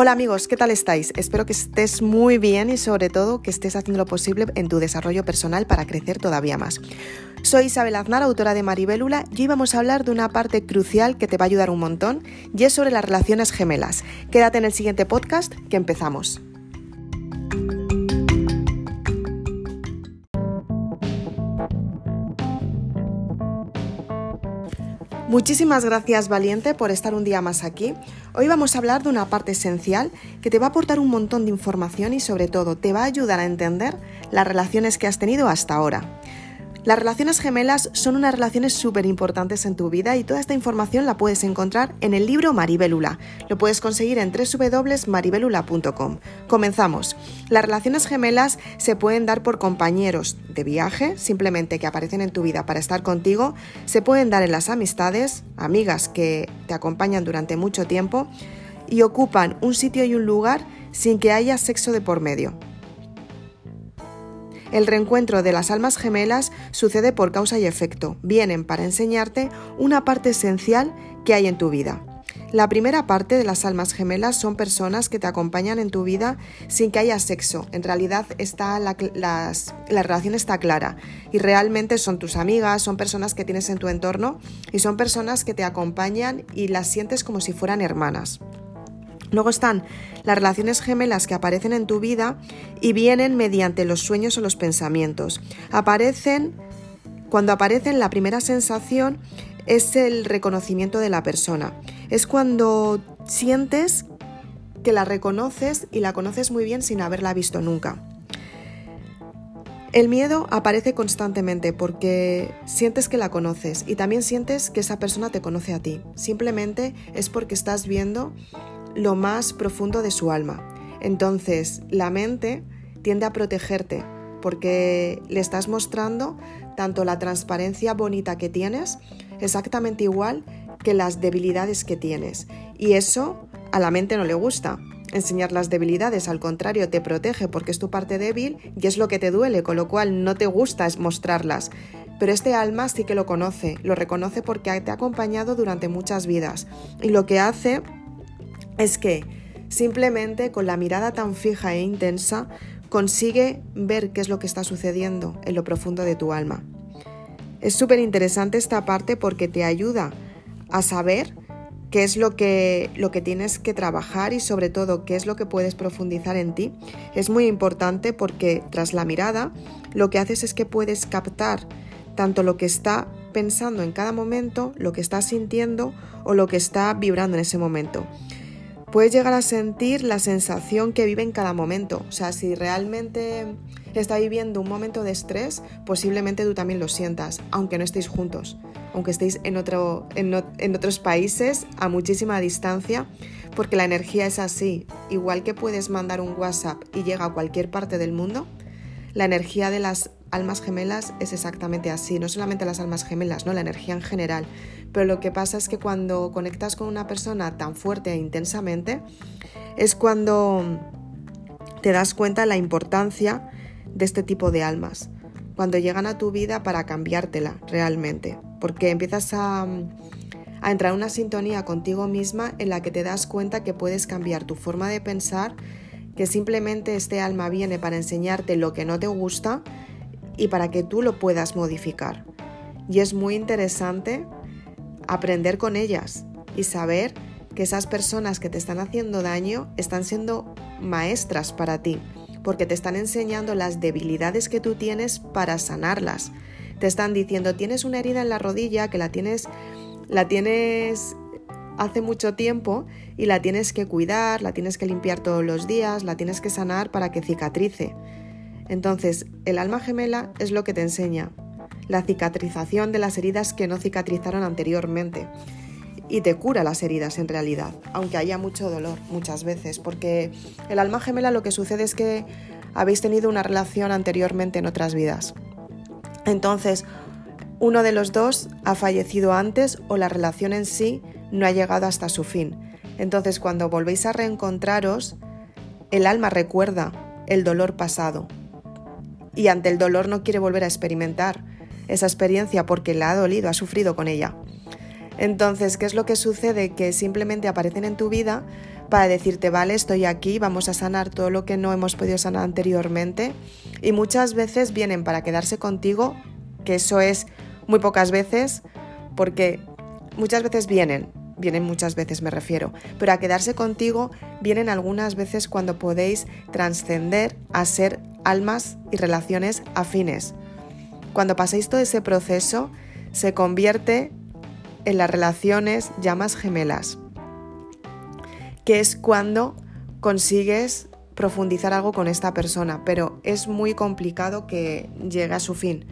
Hola amigos, ¿qué tal estáis? Espero que estés muy bien y sobre todo que estés haciendo lo posible en tu desarrollo personal para crecer todavía más. Soy Isabel Aznar, autora de Maribélula, y hoy vamos a hablar de una parte crucial que te va a ayudar un montón y es sobre las relaciones gemelas. Quédate en el siguiente podcast que empezamos. Muchísimas gracias Valiente por estar un día más aquí. Hoy vamos a hablar de una parte esencial que te va a aportar un montón de información y sobre todo te va a ayudar a entender las relaciones que has tenido hasta ahora. Las relaciones gemelas son unas relaciones súper importantes en tu vida y toda esta información la puedes encontrar en el libro Maribélula. Lo puedes conseguir en www.maribelula.com. Comenzamos. Las relaciones gemelas se pueden dar por compañeros de viaje, simplemente que aparecen en tu vida para estar contigo. Se pueden dar en las amistades, amigas que te acompañan durante mucho tiempo y ocupan un sitio y un lugar sin que haya sexo de por medio. El reencuentro de las almas gemelas sucede por causa y efecto. Vienen para enseñarte una parte esencial que hay en tu vida. La primera parte de las almas gemelas son personas que te acompañan en tu vida sin que haya sexo. En realidad está la, la, relación está clara y realmente son tus amigas, son personas que tienes en tu entorno y son personas que te acompañan y las sientes como si fueran hermanas. Luego están las relaciones gemelas que aparecen en tu vida y vienen mediante los sueños o los pensamientos. Aparecen, cuando aparecen, la primera sensación es el reconocimiento de la persona. Es cuando sientes que la reconoces y la conoces muy bien sin haberla visto nunca. El miedo aparece constantemente porque sientes que la conoces y también sientes que esa persona te conoce a ti. Simplemente es porque estás viendo lo más profundo de su alma. Entonces, la mente tiende a protegerte porque le estás mostrando tanto la transparencia bonita que tienes, exactamente igual que las debilidades que tienes. Y eso a la mente no le gusta. Enseñar las debilidades, al contrario, te protege porque es tu parte débil y es lo que te duele, con lo cual no te gusta es mostrarlas. Pero este alma sí que lo conoce, lo reconoce porque te ha acompañado durante muchas vidas. Y lo que hace es que simplemente con la mirada tan fija e intensa consigue ver qué es lo que está sucediendo en lo profundo de tu alma. Es súper interesante esta parte porque te ayuda a saber qué es lo que, lo que tienes que trabajar y sobre todo qué es lo que puedes profundizar en ti. Es muy importante porque tras la mirada lo que haces es que puedes captar tanto lo que está pensando en cada momento, lo que está sintiendo o lo que está vibrando en ese momento puedes llegar a sentir la sensación que vive en cada momento. O sea, si realmente está viviendo un momento de estrés, posiblemente tú también lo sientas, aunque no estéis juntos, aunque estéis en, otro, en, en otros países a muchísima distancia, porque la energía es así. Igual que puedes mandar un WhatsApp y llega a cualquier parte del mundo, la energía de las almas gemelas es exactamente así, no solamente las almas gemelas, ¿no? la energía en general. Pero lo que pasa es que cuando conectas con una persona tan fuerte e intensamente, es cuando te das cuenta de la importancia de este tipo de almas, cuando llegan a tu vida para cambiártela realmente, porque empiezas a, a entrar en una sintonía contigo misma en la que te das cuenta que puedes cambiar tu forma de pensar, que simplemente este alma viene para enseñarte lo que no te gusta y para que tú lo puedas modificar. Y es muy interesante aprender con ellas y saber que esas personas que te están haciendo daño están siendo maestras para ti, porque te están enseñando las debilidades que tú tienes para sanarlas. Te están diciendo, tienes una herida en la rodilla que la tienes la tienes hace mucho tiempo y la tienes que cuidar, la tienes que limpiar todos los días, la tienes que sanar para que cicatrice. Entonces, el alma gemela es lo que te enseña, la cicatrización de las heridas que no cicatrizaron anteriormente. Y te cura las heridas en realidad, aunque haya mucho dolor muchas veces, porque el alma gemela lo que sucede es que habéis tenido una relación anteriormente en otras vidas. Entonces, uno de los dos ha fallecido antes o la relación en sí no ha llegado hasta su fin. Entonces, cuando volvéis a reencontraros, el alma recuerda el dolor pasado y ante el dolor no quiere volver a experimentar esa experiencia porque la ha dolido, ha sufrido con ella. Entonces, ¿qué es lo que sucede? Que simplemente aparecen en tu vida para decirte, vale, estoy aquí, vamos a sanar todo lo que no hemos podido sanar anteriormente. Y muchas veces vienen para quedarse contigo, que eso es muy pocas veces, porque muchas veces vienen, vienen muchas veces me refiero, pero a quedarse contigo vienen algunas veces cuando podéis trascender a ser almas y relaciones afines. Cuando paséis todo ese proceso, se convierte en las relaciones llamas gemelas que es cuando consigues profundizar algo con esta persona, pero es muy complicado que llegue a su fin.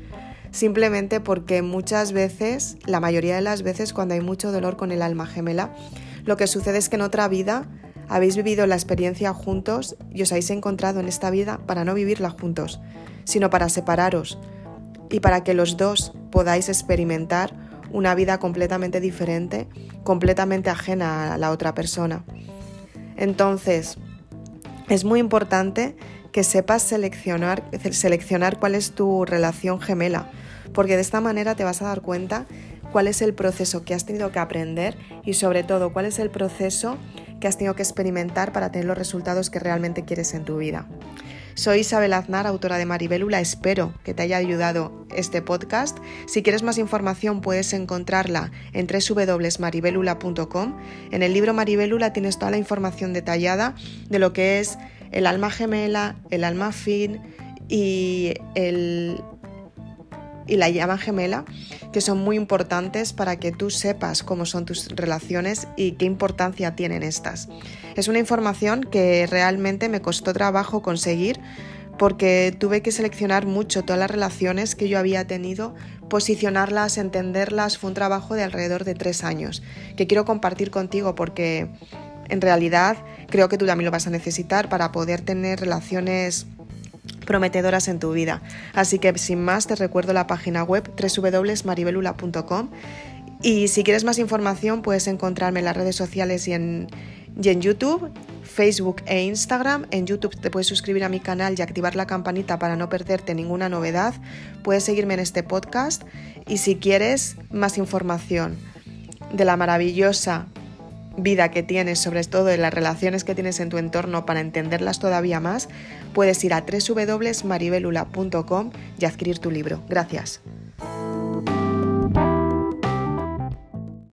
Simplemente porque muchas veces, la mayoría de las veces cuando hay mucho dolor con el alma gemela, lo que sucede es que en otra vida habéis vivido la experiencia juntos y os habéis encontrado en esta vida para no vivirla juntos, sino para separaros y para que los dos podáis experimentar una vida completamente diferente, completamente ajena a la otra persona. Entonces, es muy importante que sepas seleccionar, seleccionar cuál es tu relación gemela, porque de esta manera te vas a dar cuenta cuál es el proceso que has tenido que aprender y sobre todo cuál es el proceso que has tenido que experimentar para tener los resultados que realmente quieres en tu vida. Soy Isabel Aznar, autora de Maribélula. Espero que te haya ayudado este podcast. Si quieres más información puedes encontrarla en www.maribelula.com. En el libro Maribélula tienes toda la información detallada de lo que es el alma gemela, el alma fin y el y la llama gemela, que son muy importantes para que tú sepas cómo son tus relaciones y qué importancia tienen estas. Es una información que realmente me costó trabajo conseguir porque tuve que seleccionar mucho todas las relaciones que yo había tenido, posicionarlas, entenderlas. Fue un trabajo de alrededor de tres años que quiero compartir contigo porque en realidad creo que tú también lo vas a necesitar para poder tener relaciones prometedoras en tu vida. Así que sin más te recuerdo la página web www.maribelula.com y si quieres más información puedes encontrarme en las redes sociales y en, y en YouTube, Facebook e Instagram. En YouTube te puedes suscribir a mi canal y activar la campanita para no perderte ninguna novedad. Puedes seguirme en este podcast y si quieres más información de la maravillosa vida que tienes, sobre todo de las relaciones que tienes en tu entorno para entenderlas todavía más, puedes ir a www.maribelula.com y adquirir tu libro. Gracias.